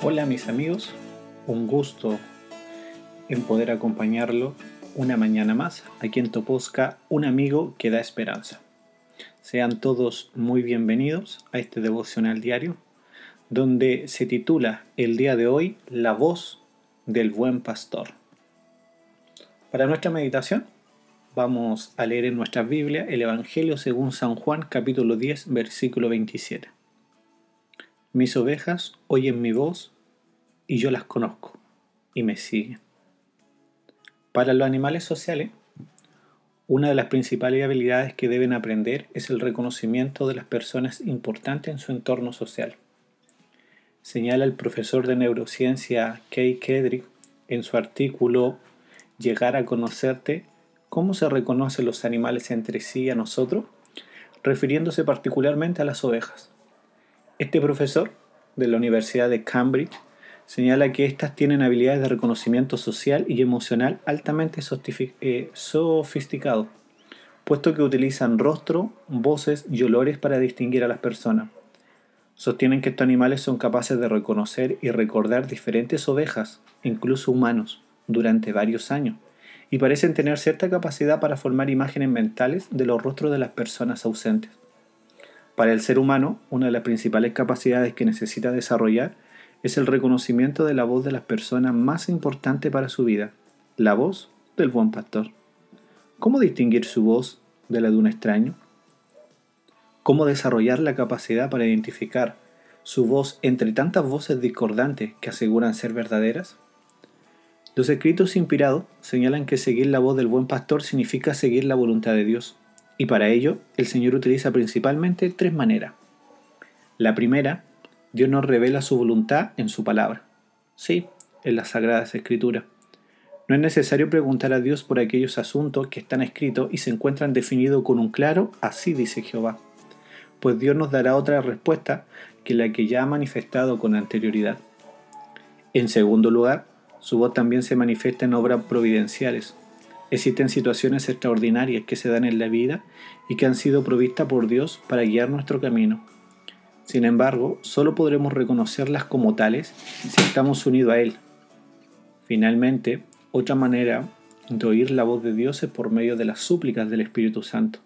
Hola mis amigos, un gusto en poder acompañarlo una mañana más aquí en Toposca, un amigo que da esperanza. Sean todos muy bienvenidos a este devocional diario, donde se titula el día de hoy La voz del buen pastor. Para nuestra meditación vamos a leer en nuestra Biblia el Evangelio según San Juan capítulo 10 versículo 27. Mis ovejas oyen mi voz y yo las conozco y me siguen. Para los animales sociales, una de las principales habilidades que deben aprender es el reconocimiento de las personas importantes en su entorno social. Señala el profesor de neurociencia Kay Kedrick en su artículo Llegar a conocerte, cómo se reconocen los animales entre sí y a nosotros, refiriéndose particularmente a las ovejas. Este profesor de la Universidad de Cambridge señala que éstas tienen habilidades de reconocimiento social y emocional altamente eh, sofisticado, puesto que utilizan rostro, voces y olores para distinguir a las personas. Sostienen que estos animales son capaces de reconocer y recordar diferentes ovejas, incluso humanos, durante varios años, y parecen tener cierta capacidad para formar imágenes mentales de los rostros de las personas ausentes. Para el ser humano, una de las principales capacidades que necesita desarrollar es el reconocimiento de la voz de las personas más importante para su vida, la voz del buen pastor. ¿Cómo distinguir su voz de la de un extraño? ¿Cómo desarrollar la capacidad para identificar su voz entre tantas voces discordantes que aseguran ser verdaderas? Los escritos inspirados señalan que seguir la voz del buen pastor significa seguir la voluntad de Dios. Y para ello, el Señor utiliza principalmente tres maneras. La primera, Dios nos revela su voluntad en su palabra. Sí, en las Sagradas Escrituras. No es necesario preguntar a Dios por aquellos asuntos que están escritos y se encuentran definidos con un claro, así dice Jehová, pues Dios nos dará otra respuesta que la que ya ha manifestado con anterioridad. En segundo lugar, su voz también se manifiesta en obras providenciales, Existen situaciones extraordinarias que se dan en la vida y que han sido provistas por Dios para guiar nuestro camino. Sin embargo, solo podremos reconocerlas como tales si estamos unidos a Él. Finalmente, otra manera de oír la voz de Dios es por medio de las súplicas del Espíritu Santo,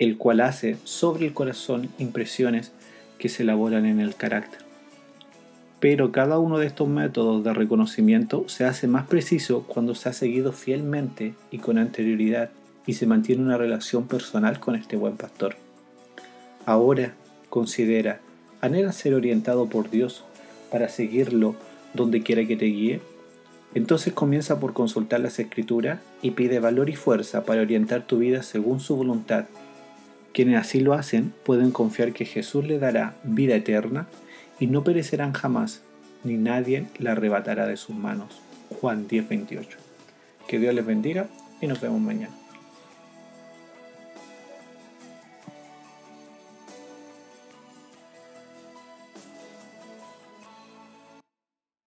el cual hace sobre el corazón impresiones que se elaboran en el carácter pero cada uno de estos métodos de reconocimiento se hace más preciso cuando se ha seguido fielmente y con anterioridad y se mantiene una relación personal con este buen pastor. Ahora considera, ¿anhela ser orientado por Dios para seguirlo donde quiera que te guíe? Entonces comienza por consultar las escrituras y pide valor y fuerza para orientar tu vida según su voluntad. Quienes así lo hacen pueden confiar que Jesús le dará vida eterna y no perecerán jamás, ni nadie la arrebatará de sus manos. Juan 10:28. Que Dios les bendiga y nos vemos mañana.